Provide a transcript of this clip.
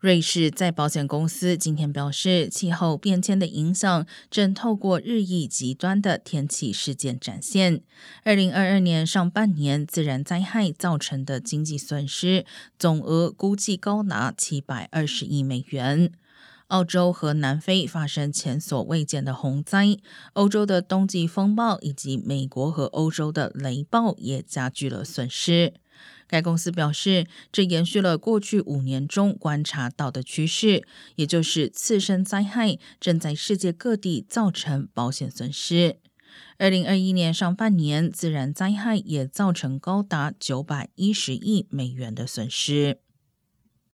瑞士再保险公司今天表示，气候变迁的影响正透过日益极端的天气事件展现。二零二二年上半年自然灾害造成的经济损失总额估计高达七百二十亿美元。澳洲和南非发生前所未见的洪灾，欧洲的冬季风暴以及美国和欧洲的雷暴也加剧了损失。该公司表示，这延续了过去五年中观察到的趋势，也就是次生灾害正在世界各地造成保险损失。二零二一年上半年，自然灾害也造成高达九百一十亿美元的损失。